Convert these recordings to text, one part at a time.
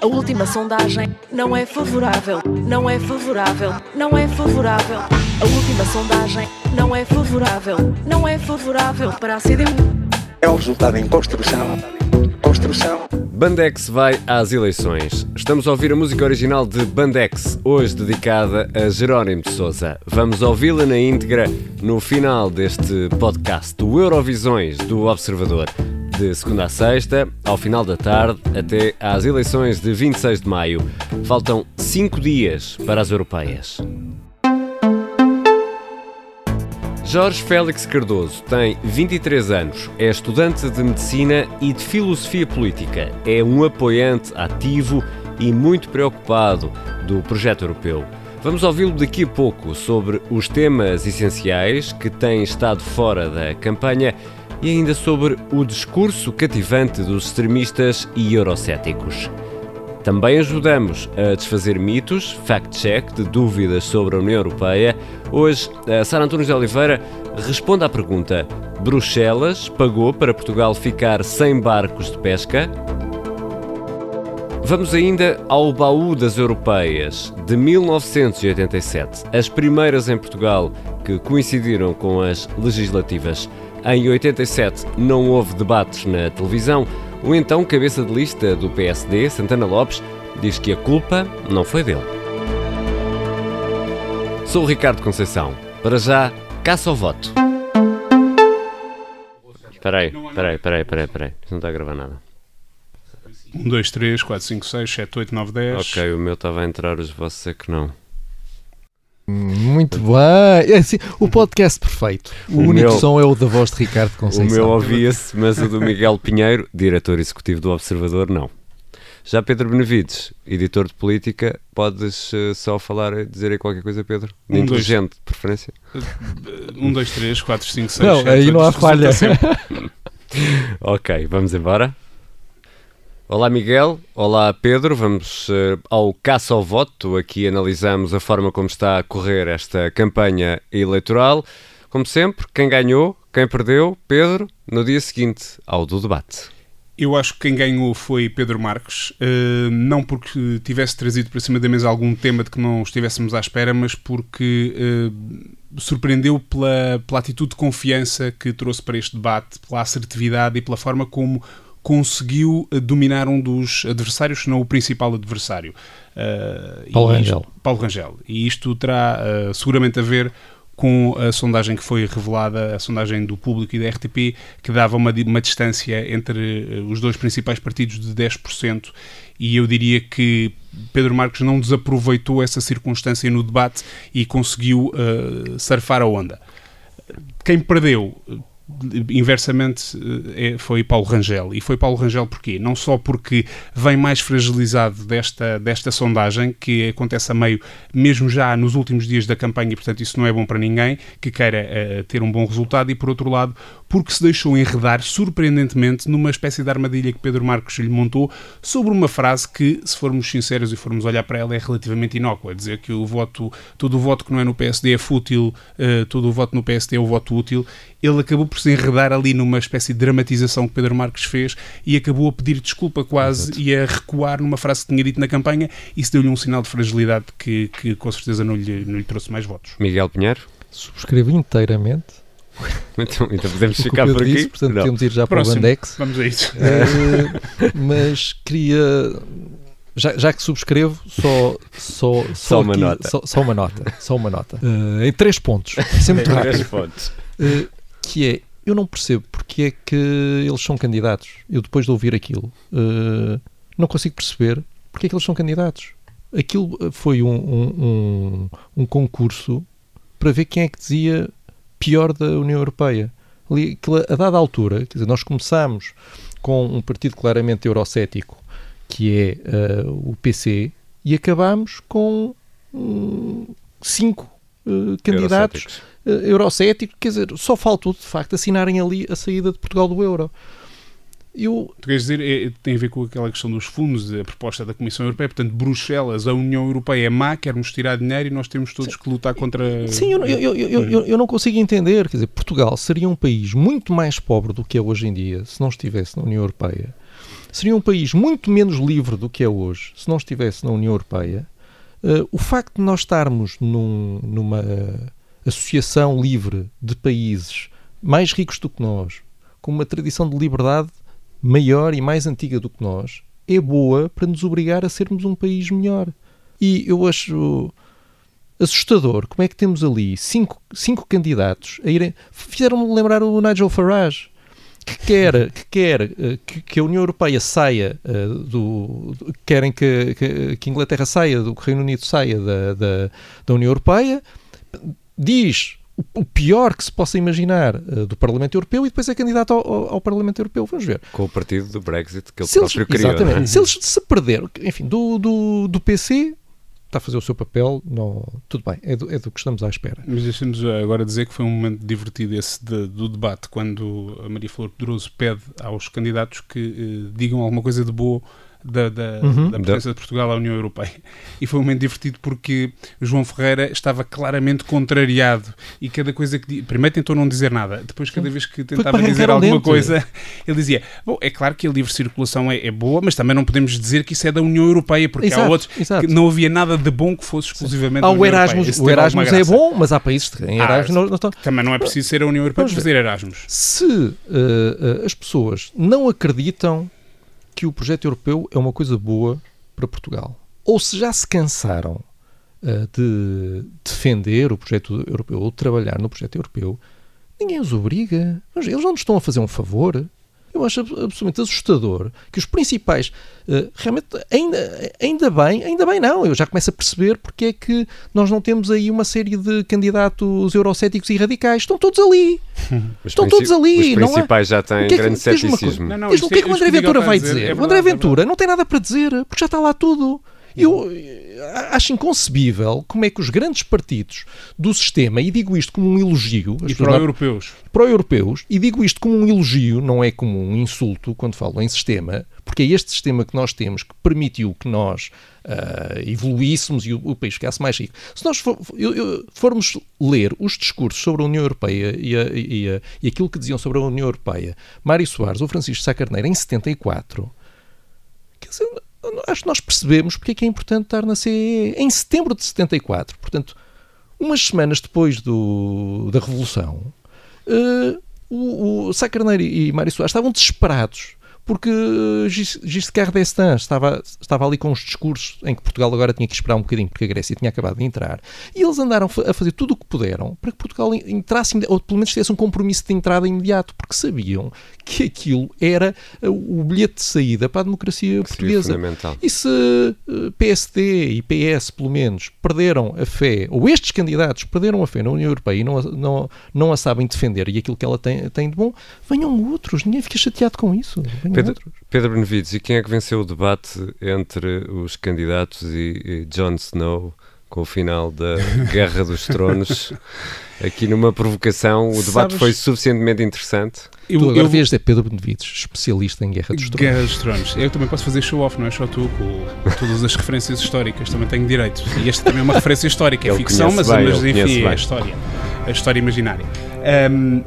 A última sondagem não é favorável, não é favorável, não é favorável. A última sondagem não é favorável, não é favorável para a CDU. É um resultado em construção. Construção. Bandex vai às eleições. Estamos a ouvir a música original de Bandex, hoje dedicada a Jerónimo de Souza. Vamos ouvi-la na íntegra no final deste podcast do Eurovisões do Observador. De segunda a sexta, ao final da tarde, até às eleições de 26 de maio. Faltam cinco dias para as europeias. Jorge Félix Cardoso tem 23 anos, é estudante de medicina e de filosofia política. É um apoiante ativo e muito preocupado do projeto europeu. Vamos ouvi-lo daqui a pouco sobre os temas essenciais que têm estado fora da campanha e ainda sobre o discurso cativante dos extremistas e eurocéticos. Também ajudamos a desfazer mitos, fact-check de dúvidas sobre a União Europeia. Hoje, a Sara Antunes de Oliveira responde à pergunta: Bruxelas pagou para Portugal ficar sem barcos de pesca? Vamos ainda ao baú das europeias de 1987, as primeiras em Portugal que coincidiram com as legislativas. Em 87 não houve debates na televisão. O então cabeça de lista do PSD, Santana Lopes, diz que a culpa não foi dele. Sou o Ricardo Conceição. Para já, caça ao voto. Espera aí, espera aí, espera aí, espera aí, espera aí. Isto não está a gravar nada. 1, 2, 3, 4, 5, 6, 7, 8, 9, 10. Ok, o meu estava a entrar, os vossos é que não. Muito bem. É assim, o podcast perfeito. O, O único meu- som é o da voz de Ricardo O Conceição. meu ouvia-se, mas o do Miguel Pinheiro, diretor executivo do Observador, não. Já Pedro Benevides, editor de política, podes eh, só falar, dizer aí qualquer coisa, Pedro? Um, dois. Inteligente, de preferência. 1, 2, 3, 4, 5, 6, Não, 7, aí 8, não há falha. Ok, vamos embora. Olá Miguel, olá Pedro, vamos eh, ao caça ao voto. Aqui analisamos a forma como está a correr esta campanha eleitoral. Como sempre, quem ganhou, quem perdeu, Pedro, no dia seguinte ao do debate. Eu acho que quem ganhou foi Pedro Marques, eh, não porque tivesse trazido para cima da mesa algum tema de que não estivéssemos à espera, mas porque eh, surpreendeu pela, pela atitude de confiança que trouxe para este debate, pela assertividade e pela forma como conseguiu eh, dominar um dos adversários, se não o principal adversário. E Paulo isto- Rangel. Paulo Rangel. E isto terá eh, seguramente a ver com a sondagem que foi revelada, a sondagem do público e da RTP, que dava uma, uma distância entre os dois principais partidos de 10%, e eu diria que Pedro Marques não desaproveitou essa circunstância no debate e conseguiu eh, surfar a onda. Quem perdeu, inversamente, eh, é- foi Paulo Rangel. E foi Paulo Rangel porquê? Não só porque vem mais fragilizado desta, desta sondagem, que acontece a meio, mesmo já nos últimos dias da campanha, e portanto isso não é bom para ninguém, que queira eh, ter um bom resultado, e por outro lado, porque se deixou enredar, surpreendentemente, numa espécie de armadilha que Pedro Marcos lhe montou, sobre uma frase que, se formos sinceros e formos olhar para ela, é relativamente inócua. Dizer que o voto, todo o voto que não é no PSD é fútil, eh, todo o voto no PSD é o voto útil. Ele acabou por se enredar ali numa espécie de dramatização que Pedro Marques fez e acabou a pedir desculpa quase e a recuar numa frase que tinha dito na campanha. Isso deu-lhe um sinal de fragilidade que, que com certeza não lhe, não lhe trouxe mais votos. Miguel Pinheiro? Subscrevo inteiramente Então, então podemos o ficar por aqui? disse, portanto Não. podemos ir já para o Próximo. Bandex. Vamos a isso. Eh, mas queria. Já, já que subscrevo, só, só, Só uma aqui- nota. Só, só uma nota. Só uma nota. Eh, em três pontos. É muito Três rápido. pontos. Eh, que é, eu não percebo porque é que eles são candidatos. Eu depois de ouvir aquilo, eh, não consigo perceber porque é que eles são candidatos. Aquilo eh, foi um, um, um, um concurso para ver quem é que dizia pior da União Europeia. Ali, a dada altura, quer dizer, nós começámos com um partido claramente eurocético, que é eh, o PC, e acabámos com hum, cinco eh, candidatos Eh, eurocético, quer dizer, só faltou de facto assinarem ali a saída de Portugal do euro. Eu, Tu queres dizer, é- tem a ver com aquela questão dos fundos, a proposta da Comissão Europeia, portanto, Bruxelas, a União Europeia é má, quer-nos tirar dinheiro e nós temos todos que lutar contra. sim, eu, eu, eu, eu, não consigo entender. Quer dizer, Portugal seria um país muito mais pobre do que é hoje em dia se não estivesse na União Europeia. seria um país muito menos livre do que é hoje se não estivesse na União Europeia. Uh, o facto de nós estarmos num, numa associação livre de países mais ricos do que nós, com uma tradição de liberdade maior e mais antiga do que nós, é boa para nos obrigar a sermos um país melhor. E eu acho assustador como é que temos ali cinco, cinco candidatos a irem. Fizeram-me lembrar o Nigel Farage. Que quer, que, quer eh, que, a União Europeia saia uh, do. querem que, que, que, a Inglaterra saia, do, que o Reino Unido saia da, da, da União Europeia, diz o pior que se possa imaginar uh, do Parlamento Europeu e depois é candidato ao, ao, ao, Parlamento Europeu. Vamos ver. Com o partido do Brexit que ele se próprio eles, criou. Exatamente. Se eles se perder, enfim, do, do, do PC, está a fazer o seu papel, não, tudo bem, é do, é do que estamos à espera. Mas deixemos agora dizer que foi um momento divertido esse de, do debate, quando a Maria Flor Pedroso pede aos candidatos que eh, digam alguma coisa de boa da, da, uhum. da presença de Portugal à União Europeia. E foi um momento divertido porque João Ferreira estava claramente contrariado e cada coisa que. Primeiro tentou não dizer nada, depois, cada vez que tentava dizer alguma dentro. coisa, ele dizia: Bom, é claro que a livre circulação é, é, boa, mas também não podemos dizer que isso é da União Europeia, porque exato, há outros exato. que não havia nada de bom que fosse exclusivamente há o Erasmus. O Erasmus é bom, mas há países que têm ah, Erasmus. Ah, não, não Também não é preciso ser a União Europeia para fazer Erasmus. Se uh, uh, as pessoas não acreditam que o projeto europeu é uma coisa boa para Portugal. Ou se já se cansaram uh, de defender o projeto europeu ou de trabalhar no projeto europeu, ninguém os obriga. Eles não nos estão a fazer um favor. Eu acho absolutamente assustador que os principais, uh, realmente, ainda, ainda bem, ainda bem não, eu já começo a perceber porque é que nós não temos aí uma série de candidatos eurocéticos e radicais. Estão todos ali. Estão todos ali. Os principais não já têm que é que, grande ceticismo. Não, não, o que é que o André Ventura vai dizer? dizer? É verdade, o André Ventura é não tem nada para dizer, porque já está lá tudo. Eu acho inconcebível como é que os grandes partidos do sistema, e digo isto como um elogio, e pró-europeus, pró-europeus, e digo isto como um elogio, não é como um insulto quando falo em sistema, porque é este sistema que nós temos que permitiu que nós uh, evoluíssemos e o, o, país ficasse mais rico. Se nós for, eu, eu, formos ler os discursos sobre a União Europeia e, a, e, a, e aquilo que diziam sobre a União Europeia, Mário Soares ou Francisco Sá Carneiro em 74, quer dizer, acho que nós percebemos porque é que é importante estar na CEE em setembro de 74. Portanto, umas semanas depois do, da Revolução, uh, o, o Sá Carneiro e Mário Soares estavam desesperados porque Giscard d'Estaing estava, estava ali com os discursos em que Portugal agora tinha que esperar um bocadinho porque a Grécia tinha acabado de entrar e eles andaram a fazer tudo o que puderam para que Portugal entrasse, ou pelo menos tivesse um compromisso de entrada imediato, porque sabiam que aquilo era o bilhete de saída para a democracia portuguesa. E se eh, PSD e PS, pelo menos, perderam a fé, ou estes candidatos perderam a fé na União Europeia e não, não, não a sabem defender e aquilo que ela tem, tem de bom, venham outros, ninguém fica chateado com isso. Pedro, Pedro Benevides, e quem é que venceu o debate entre os candidatos e, e Jon Snow com o final da Guerra dos Tronos? Aqui numa provocação, o debate Sabes, foi suficientemente interessante. Eu, tu agora eu, vias de Pedro Benevides, especialista em Guerra dos Tronos. Guerra dos Tronos. Eu também posso fazer show-off, não é só tu, com todas as referências históricas, também tenho direito. E esta também é uma referência histórica, é ficção, mas, bem, mas enfim, é a história. A história imaginária. Um,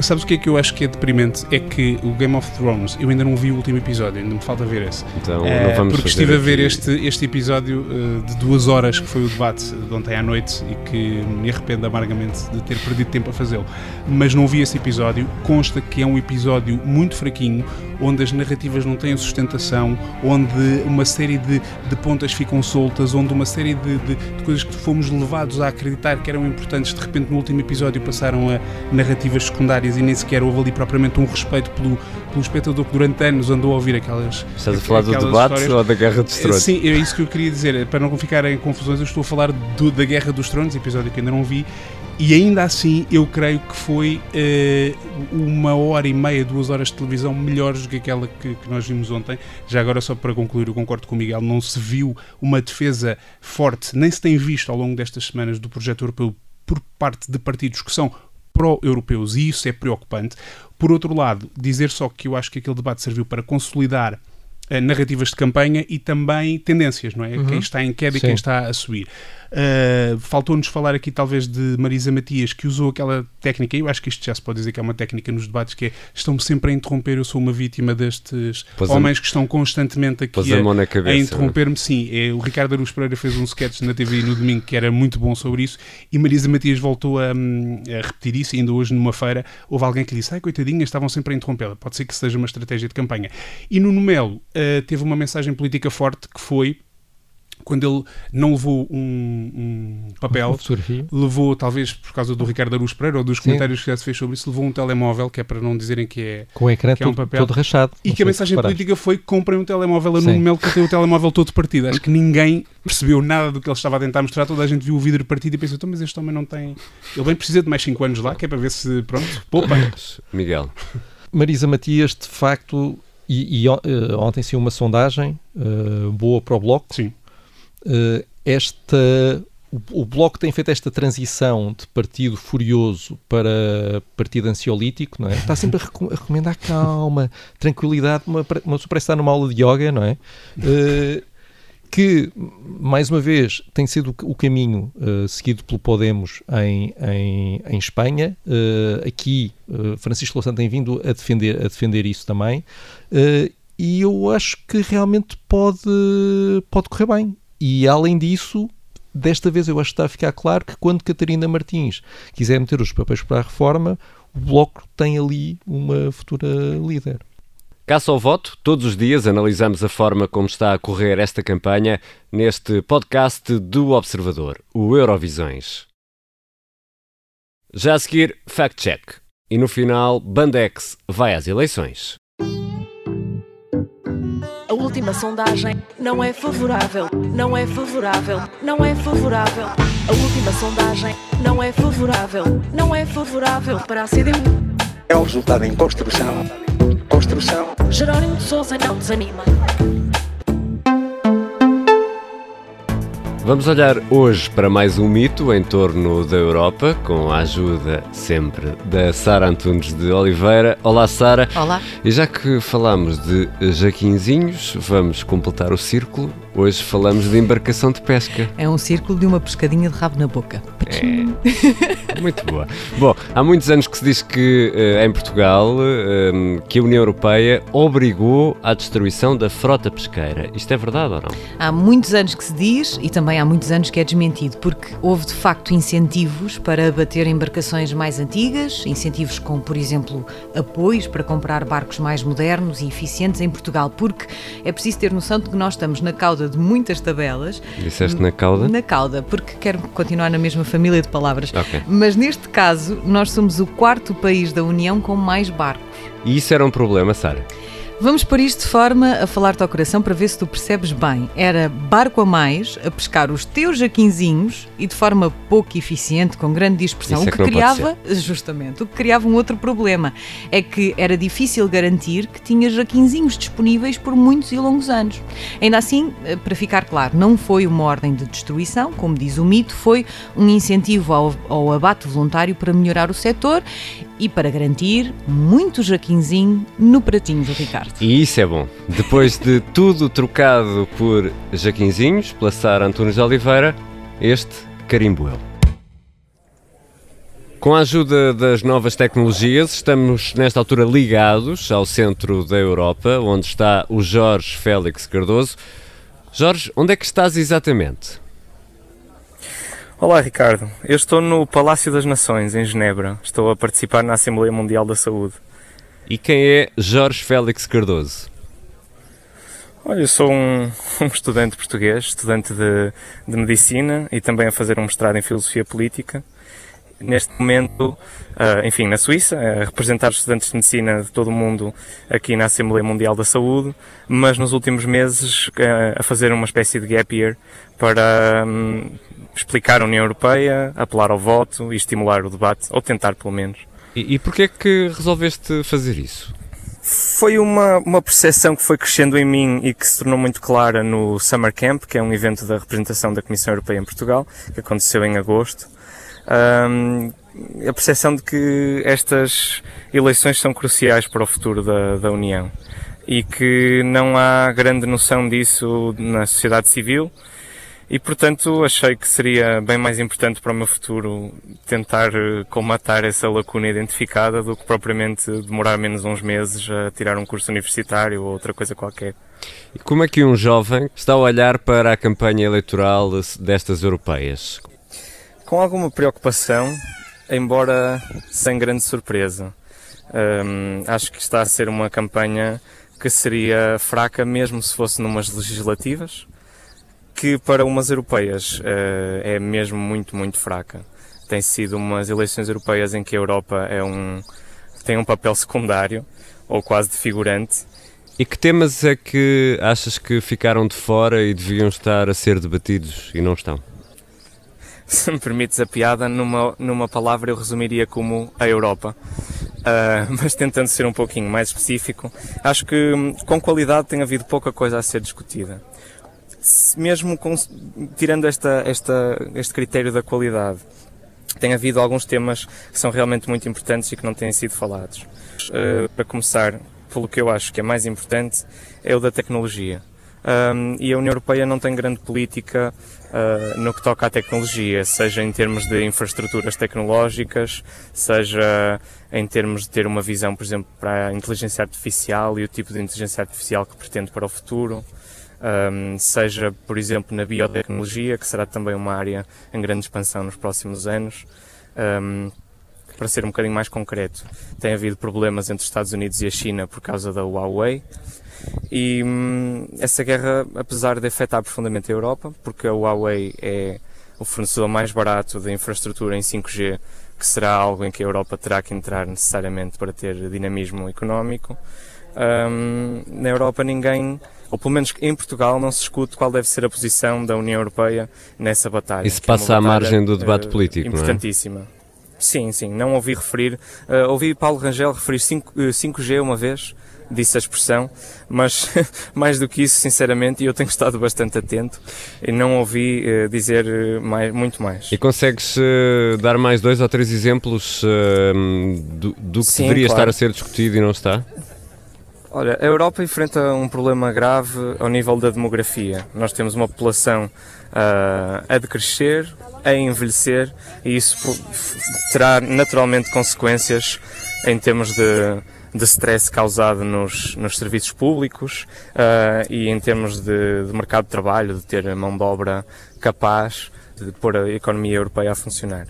sabes o que é que eu acho que é deprimente? É que o Game of Thrones, eu ainda não vi o último episódio, ainda me falta ver esse. Então, uh, não vamos Porque estive a ver este, este episódio uh, de duas horas, que foi o debate de ontem à noite, e que me arrependo amargamente de ter perdido tempo a fazê-lo. Mas não vi esse episódio. Consta que é um episódio muito fraquinho, onde as narrativas não têm sustentação, onde uma série de, de pontas ficam soltas, onde uma série de, de, de coisas que fomos levados a acreditar que eram importantes, de repente no último episódio passaram a narrativas secundárias e nem sequer houve ali propriamente um respeito pelo, pelo espectador que durante anos andou a ouvir aquelas. Estás a falar do debate histórias. ou da Guerra dos Tronos? Sim, é isso que eu queria dizer. Para não ficar em confusões, eu estou a falar do, da Guerra dos Tronos, episódio que ainda não vi, e ainda assim eu creio que foi uh, uma hora e meia, duas horas de televisão melhores do que aquela que, que, nós vimos ontem. Já agora, só para concluir, eu concordo com o Miguel, não se viu uma defesa forte, nem se tem visto ao longo destas semanas do projeto europeu por parte de partidos que são pró-europeus e isso é preocupante. Por outro lado, dizer só que eu acho que aquele debate serviu para consolidar eh, narrativas de campanha e também tendências, não é? Uhum. Quem está em queda e Sim. quem está a subir. Uh, Faltou-nos falar aqui talvez de Marisa Matias, que usou aquela técnica, e eu acho que isto já se pode dizer que é uma técnica nos debates, que é estão-me sempre a interromper, eu sou uma vítima destes Pôs a- homens que estão constantemente aqui a a cabeça. interromper-me. Sim, é, o Ricardo Aruz Pereira fez um sketch na TV no domingo que era muito bom sobre isso, e Marisa Matias voltou a, hum, a repetir isso, e ainda hoje numa feira houve alguém que lhe disse, ai coitadinha, estavam sempre a interrompê-la, pode ser que seja uma estratégia de campanha. E Nuno Melo uh, teve uma mensagem política forte que foi quando ele não levou um, um papel, levou, talvez por causa do Ricardo Aruz Pereira ou dos Sim. comentários que já se fez sobre isso, levou um telemóvel, que é para não dizerem que é. Com o ecrã Que é um todo, papel. todo rachado. E que a mensagem política foi comprem um telemóvel a Sim. Nuno Melo que tem o telemóvel todo partido. Acho que ninguém percebeu nada do que ele estava a tentar mostrar, toda a gente viu o vidro partido e pensou, então, mas este homem não tem. Ele bem precisa de mais 5 anos lá, que é para ver se, pronto, poupa. Miguel. Marisa Matias, de facto, e, e, eh, ontem saiu uma sondagem eh, boa para o Bloco. Sim. Eh, esta, o, Bloco tem feito esta transição de partido furioso para partido ansiolítico, não é? Está sempre a, reco- a recomendar calma, tranquilidade, uma, uma pessoa parece estar numa aula de yoga, não é? Eh, que, mais uma vez, tem sido o, caminho eh, seguido pelo Podemos em, em, em Espanha. Eh, aqui, Francisco Louçã tem vindo a defender, a defender isso também. E eu acho que realmente pode, pode correr bem. E, além disso, desta vez eu acho que está a ficar claro que quando Catarina Martins quiser meter os papéis para a reforma, o Bloco tem ali uma futura líder. Caça ao voto, todos os dias analisamos a forma como está a correr esta campanha neste podcast do Observador, o Eurovisões. Já a seguir, Fact Check. E no final, Bandex vai às eleições. A última sondagem não é favorável, não é favorável, não é favorável. A última sondagem não é favorável, não é favorável para a CDU. É um resultado em construção. Construção. Jerónimo de Sousa não desanima. Vamos olhar hoje para mais um mito em torno da Europa, com a ajuda sempre da Sara Antunes de Oliveira. Olá, Sara. Olá. E já que falámos de jaquinzinhos, vamos completar o círculo. Hoje falamos de embarcação de pesca. É um círculo de uma pescadinha de rabo na boca. É. Muito boa. Bom, há muitos anos que se diz que eh, em Portugal eh, que a União Europeia obrigou à destruição da frota pesqueira. Isto é verdade ou não? Há muitos anos que se diz e também há muitos anos que é desmentido, porque houve de facto incentivos para abater embarcações mais antigas, incentivos com, por exemplo, apoios para comprar barcos mais modernos e eficientes em Portugal, porque é preciso ter noção de que nós estamos na cauda de muitas tabelas. Disseste na cauda? Na cauda, porque quero continuar na mesma família de palavras. Ok. Mas neste caso, nós somos o quarto país da União com mais barcos. E isso era um problema, Sara? Vamos pôr isto de forma a falar-te ao coração para ver se tu percebes bem. Era barco a mais a pescar os teus jaquinzinhos e de forma pouco eficiente, com grande dispersão, Isso é o que, que não pode criava, justamente, o que criava um outro problema. É que era difícil garantir que tinha jaquinzinhos disponíveis por muitos e longos anos. Ainda assim, eh, para ficar claro, não foi uma ordem de destruição, como diz o mito, foi um incentivo ao, ao abate voluntário para melhorar o setor e para garantir muito jaquinzinho no pratinho do Ricardo. E isso é bom. Depois de tudo trocado por jaquinzinhos, pela Antunes de Oliveira, este carimbo eu. Com a ajuda das novas tecnologias, estamos nesta altura ligados ao centro da Europa, onde está o Jorge Félix Cardoso. Jorge, onde é que estás exatamente? Olá Ricardo, eu estou no Palácio das Nações, em Genebra. Estou a participar na Assembleia Mundial da Saúde. E quem é Jorge Félix Cardoso? Olha, eu sou um, um estudante português, estudante de, de Medicina e também a fazer um mestrado em Filosofia Política. Neste momento, ah, enfim, na Suíça, a representar estudantes de Medicina de todo o mundo aqui na Assembleia Mundial da Saúde, mas nos últimos meses ah, a fazer uma espécie de gap year para hum, explicar a União Europeia, apelar ao voto e estimular o debate, ou tentar pelo menos. E, e porquê é que resolveste fazer isso? Foi uma, uma percepção que foi crescendo em mim e que se tornou muito clara no Summer Camp, que é um evento da representação da Comissão Europeia em Portugal, que aconteceu em agosto. Ahm, a percepção de que estas eleições são cruciais para o futuro da, da União. e que não há grande noção disso na sociedade civil e portanto achei que seria bem mais importante para o meu futuro tentar eh, colmatar essa lacuna identificada do que propriamente demorar menos uns meses a tirar um curso universitário ou outra coisa qualquer. E como é que um jovem está a olhar para a campanha eleitoral destas europeias? Com alguma preocupação, embora sem grande surpresa. Acho que está a ser uma campanha que seria fraca mesmo se fosse numas legislativas que para umas europeias uh, é mesmo muito, muito fraca. Tem sido umas eleições europeias em que a Europa é um, tem um papel secundário, ou quase de figurante. E que temas é que achas que ficaram de fora e deviam estar a ser debatidos e não estão? Se me permites a piada, numa, numa palavra eu resumiria como a Europa. Uh, mas tentando ser um pouquinho mais específico, acho que hum, com qualidade tem havido pouca coisa a ser discutida mesmo com, tirando esta, esta, este critério da qualidade, tem havido alguns temas que são realmente muito importantes e que não têm sido falados. Uh, para começar, pelo que eu acho que é mais importante, é o da tecnologia. Um, e a União Europeia não tem grande política uh, no que toca à tecnologia, seja em termos de infraestruturas tecnológicas, seja em termos de ter uma visão, por exemplo, para a inteligência artificial e o tipo de inteligência artificial que pretende para o futuro um, seja, por exemplo, na biotecnologia, que será também uma área em grande expansão nos próximos anos. Um, para ser um bocadinho mais concreto, tem havido problemas entre os Estados Unidos e a China por causa da Huawei. E hum, essa guerra, apesar de afetar profundamente a Europa, porque a Huawei é o fornecedor mais barato de infraestrutura em 5G, que será algo em que a Europa terá que entrar necessariamente para ter dinamismo económico. Um, na Europa ninguém ou pelo menos em Portugal, não se escute qual deve ser a posição da União Europeia nessa batalha. Isso passa é à margem do debate uh, político, importantíssima. Não é? Sim, sim, não ouvi referir. Uh, ouvi Paulo Rangel referir 5, 5G eh, uma vez, disse a expressão, mas mais do que isso, sinceramente, eu tenho estado bastante atento e não ouvi uh, dizer mais, muito mais. E consegues uh, dar mais dois ou três exemplos do, do, que Sim, deveria claro. estar a ser discutido e não está? Olha, a Europa enfrenta um problema grave ao nível da demografia. Nós temos uma população uh, a decrescer, a envelhecer, e isso terá naturalmente consequências em termos de, de stress causado nos, nos serviços públicos uh, e em termos de, de mercado de trabalho, de ter mão de obra capaz de pôr a economia europeia a funcionar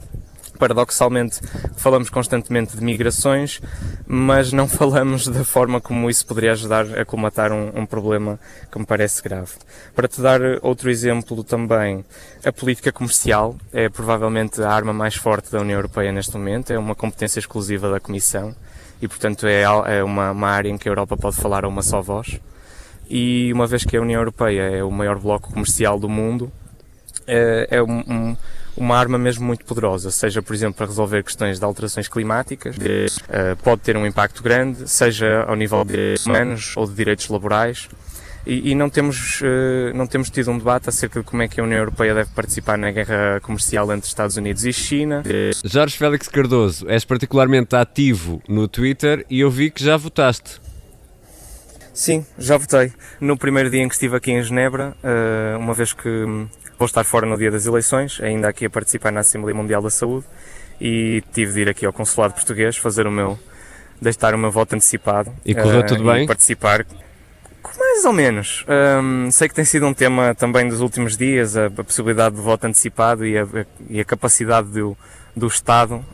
paradoxalmente falamos constantemente de migrações, mas não falamos da forma como isso poderia ajudar a comatar um, um, problema que me parece grave. Para te dar outro exemplo também, a política comercial é provavelmente a arma mais forte da União Europeia neste momento, é uma competência exclusiva da Comissão e, portanto, é, é uma, uma área em que a Europa pode falar a uma só voz. E uma vez que a União Europeia é o maior bloco comercial do mundo, é, é um, um uma arma mesmo muito poderosa, seja, por exemplo, para resolver questões de alterações climáticas, uh, pode ter um impacto grande, seja ao nível de humanos ou de direitos laborais. E, e não, temos, uh, não temos tido um debate acerca de como é que a União Europeia deve participar na guerra comercial entre Estados Unidos e China. Jorge Félix Cardoso, és particularmente ativo no Twitter e eu vi que já votaste. Sim, já votei. No primeiro dia em que estive aqui em Genebra, uma vez que Vou estar fora no dia das eleições, ainda aqui a participar na Assembleia Mundial da Saúde e tive de ir aqui ao Consulado Português fazer o meu, deixar o meu voto antecipado. E correu uh, tudo bem? participar mais ou menos. Um, sei que tem sido um tema também dos últimos dias, a, a possibilidade de voto antecipado e a, a, e a capacidade do, do Estado, uh,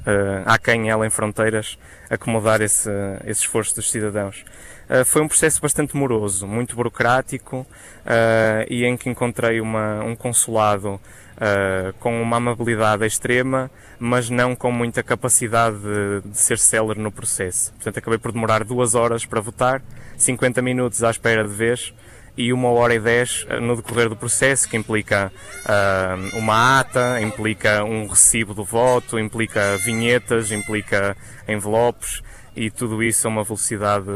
há quem ela em fronteiras, acomodar esse, esse esforço dos cidadãos. Uh, foi um processo bastante moroso, muito burocrático uh, e em que encontrei uma, um consulado uh, com uma amabilidade extrema, mas não com muita capacidade de, de ser célere no processo. Portanto, acabei por demorar duas horas para votar, 50 minutos à espera de vez e uma hora e dez eh, no decorrer do processo, que implica uh, uma ata, implica um recibo do voto, implica vinhetas, implica envelopes e tudo isso a uma velocidade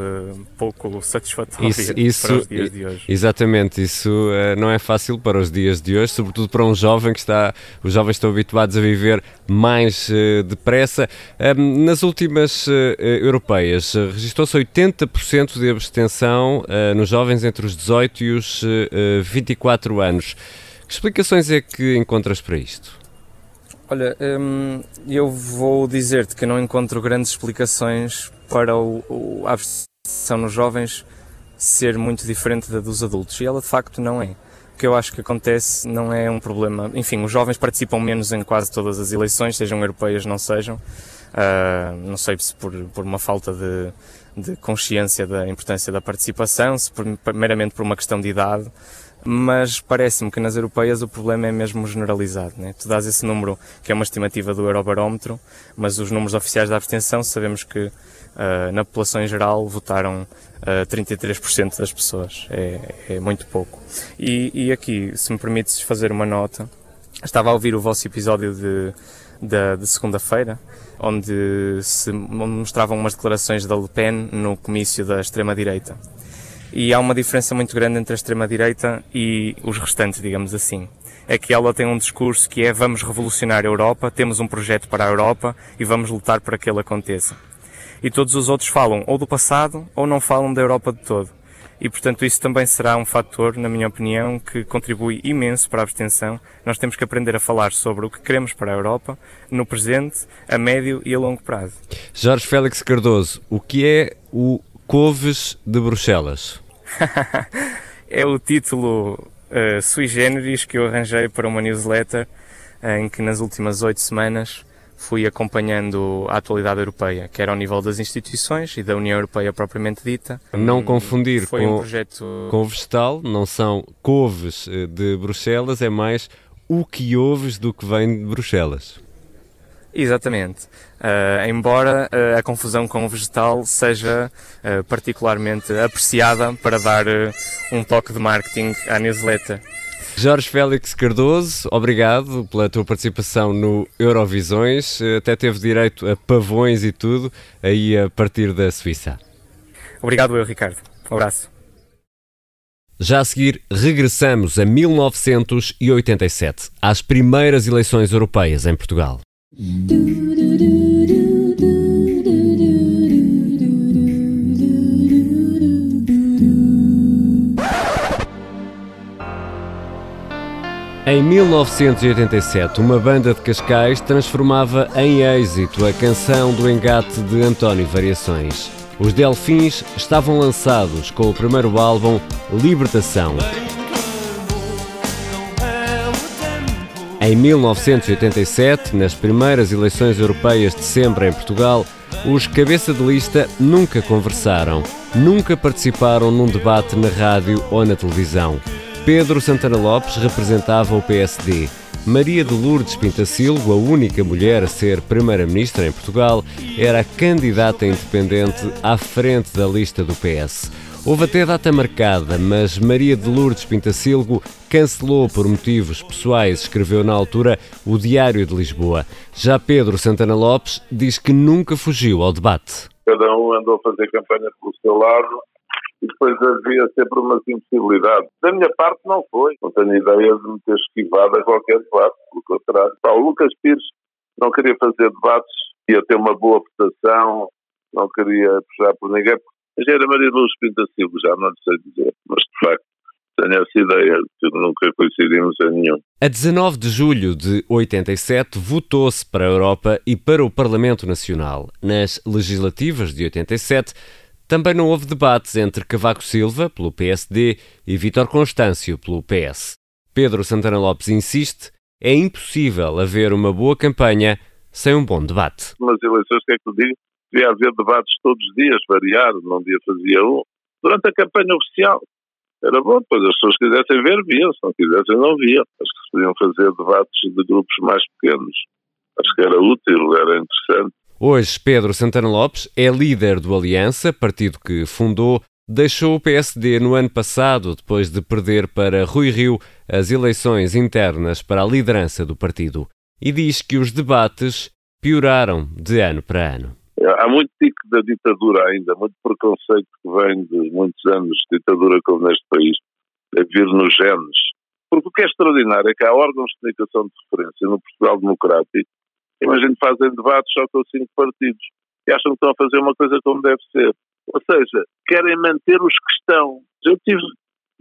pouco satisfatória Isso- isso- para os dias de hoje. Exatamente, isso eh, não é fácil para os dias de hoje, sobretudo para um jovem que está. Os jovens estão habituados a viver mais eh, depressa. Nas últimas eh, europeias, registrou-se 80% de abstenção nos jovens entre os 18 e os eh, eh, 24 anos. Que explicações é que encontras para isto? Olha, hum, eu vou dizer-te que não encontro grandes explicações para o, o- a abstenção nos jovens ser muito diferente da dos adultos. E ela de facto não é. O que eu acho que acontece não é um problema. Enfim, os jovens participam menos em quase todas as eleições, sejam europeias, não sejam. Ah, não sei se por, por uma falta de, de consciência da importância da participação, se por, meramente por uma questão de idade mas parece-me que nas europeias o problema é mesmo generalizado. Né? Tu dás esse número, que é uma estimativa do Eurobarómetro, mas os números oficiais da abstenção sabemos que ah, na população em geral votaram ah, 33% das pessoas. É, é muito pouco. E, e aqui, se me permites fazer uma nota, estava a ouvir o vosso episódio de, da- de segunda-feira, onde se mostravam umas declarações da Le Pen no comício da extrema-direita e há uma diferença muito grande entre a extrema-direita e os restantes, digamos assim. É que ela tem um discurso que é vamos revolucionar a Europa, temos um projeto para a Europa e vamos lutar para que ele aconteça. E todos os outros falam ou do passado ou não falam da Europa de todo. E portanto isso também será um fator, na minha opinião, que contribui imenso para a abstenção. Nós temos que aprender a falar sobre o que queremos para a Europa, no presente, a médio e a longo prazo. Jorge Félix Cardoso, o que é o Couves de Bruxelas? é o título eh, sui generis que eu arranjei para uma newsletter eh, em que nas últimas oito semanas fui acompanhando a atualidade europeia, quer ao nível das instituições e da União Europeia propriamente dita. Não Hum, confundir Foi com- um projeto... Com vegetal, não são couves eh, de Bruxelas, é mais o que ouves do que vem de Bruxelas. Exatamente. Eh, embora eh, a confusão com o vegetal seja eh, particularmente apreciada para dar um toque de marketing à newsletter. Jorge Félix Cardoso, obrigado pela tua participação no Eurovisões. Até teve direito a pavões e tudo, aí a partir da Suíça. Obrigado eu, Ricardo. Um abraço. Já a seguir, regressamos a 1987, às primeiras eleições europeias em Portugal. Em 1987, uma banda de Cascais transformava em êxito a canção do engate de António Variações. Os Delfins estavam lançados com o primeiro álbum Libertação. Em 1987, nas primeiras eleições europeias de sempre em Portugal, os cabeça de lista nunca conversaram, nunca participaram num debate na rádio ou na televisão. Pedro Santana Lopes representava o PSD. Maria de Lourdes Pintacilgo, a única mulher a ser primeira-ministra em Portugal, era a candidata independente à frente da lista do PS. Houve até data marcada, mas Maria de Lourdes Pintacilgo cancelou por motivos pessoais, escreveu na altura o Diário de Lisboa. Já Pedro Santana Lopes diz que nunca fugiu ao debate. cada um andou a fazer campanha pelo seu lado e depois havia sempre uma impossibilidade. Da minha parte não foi. Não tenho ideia de me ter esquivado a qualquer debate, pelo contrário. O Lucas Pires não queria fazer debates, ia ter uma boa votação, não queria puxar por ninguém. Mas era Maria Luz Pinta Silva, já não sei dizer. Mas de facto, tenho essa ideia nunca coincidimos em nenhum. A 19 de julho de 87, votou-se para a Europa e para o Parlamento Nacional. Nas legislativas de 87, também não houve debates entre Cavaco Silva, pelo PSD, e Vítor Constâncio, pelo PS. Pedro Santana Lopes insiste: é impossível haver uma boa campanha sem um bom debate. Nas eleições, o que é que eu digo? Devia haver debates todos os dias, variado, num dia fazia um. Durante a campanha oficial, era bom, depois as pessoas quisessem ver, viam, se não quisessem, não viam. Acho que se podiam fazer debates de grupos mais pequenos. Acho que era útil, era interessante. Hoje, Pedro Santana Lopes é líder do Aliança, partido que fundou, deixou o PSD no ano passado, depois de perder para Rui Rio as eleições internas para a liderança do partido, e diz que os debates pioraram de ano para ano. Há muito pico da ditadura ainda, muito preconceito que vem de muitos anos de ditadura como neste país, a vir nos genes. Porque o que é extraordinário é que há órgãos de comunicação de referência no Portugal Democrático, imagino fazem debates só com cinco partidos e acham que estão a fazer uma coisa como deve ser. Ou seja, querem manter os que estão. Eu tive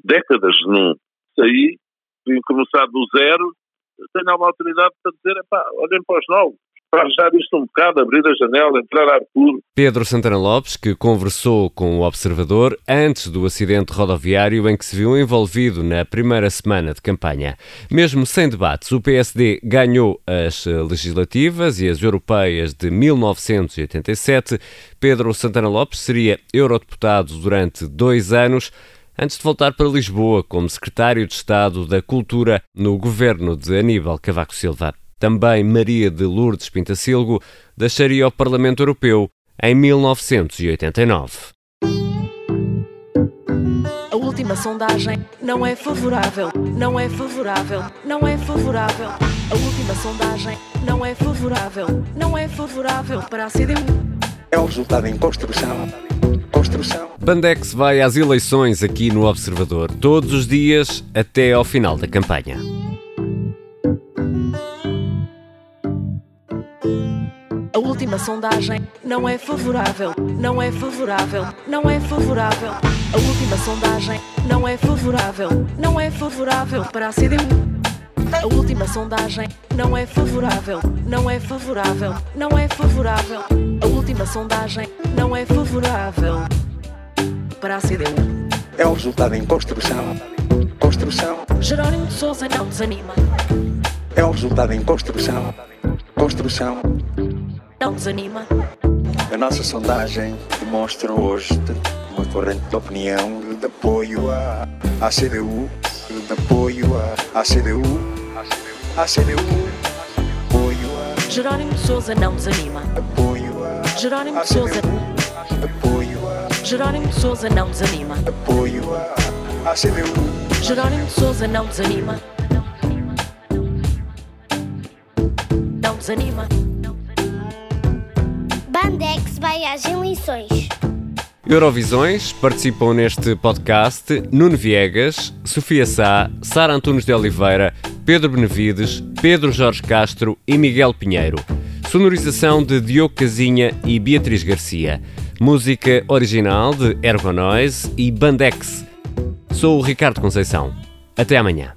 décadas num, saí, vim começar do zero, tenho alguma autoridade para dizer, olhem para os novos para arranjar isto um bocado, abrir a janela, entrar ar puro. Pedro Santana Lopes, que conversou com o Observador antes do acidente rodoviário em que se viu envolvido na primeira semana de campanha. Mesmo sem debates, o PSD ganhou as legislativas e as europeias de 1987. Pedro Santana Lopes seria eurodeputado durante dois anos antes de voltar para Lisboa como secretário de Estado da Cultura no governo de Aníbal Cavaco Silva. Também Maria de Lourdes Pintacilgo deixaria o Parlamento Europeu em 1989. A última sondagem não é favorável, não é favorável, não é favorável. A última sondagem não é favorável, não é favorável para a CDU. É um resultado em construção. Construção. Bandex vai às eleições aqui no Observador todos os dias até ao final da campanha. A última sondagem não é favorável, não é favorável, não é favorável. A última sondagem não é favorável, não é favorável para a CDU. A última sondagem não é favorável, não é favorável, não é favorável. A última sondagem não é favorável para a CDU. É um resultado em construção. Construção. Jerónimo de Souza não desanima, É um resultado em construção. Construção. Não desanima. A nossa sondagem demonstra hoje uma corrente de opinião de apoio à, à CDU, de apoio à, à CDU, à CDU, apoio à, Jerónimo de Souza não desanima. apoio à, Jerónimo de Souza, apoio à, Jerónimo de Souza não desanima. apoio à, à CDU. Jerónimo de Souza não desanima. Não desanima. Bandex vai às eleições. Eurovisões participam neste podcast Nuno Viegas, Sofia Sá, Sara Antunes de Oliveira, Pedro Benevides, Pedro Jorge Castro e Miguel Pinheiro. Sonorização de Diogo Casinha e Beatriz Garcia. Música original de Ergonoise e Bandex. Sou o Ricardo Conceição. Até amanhã.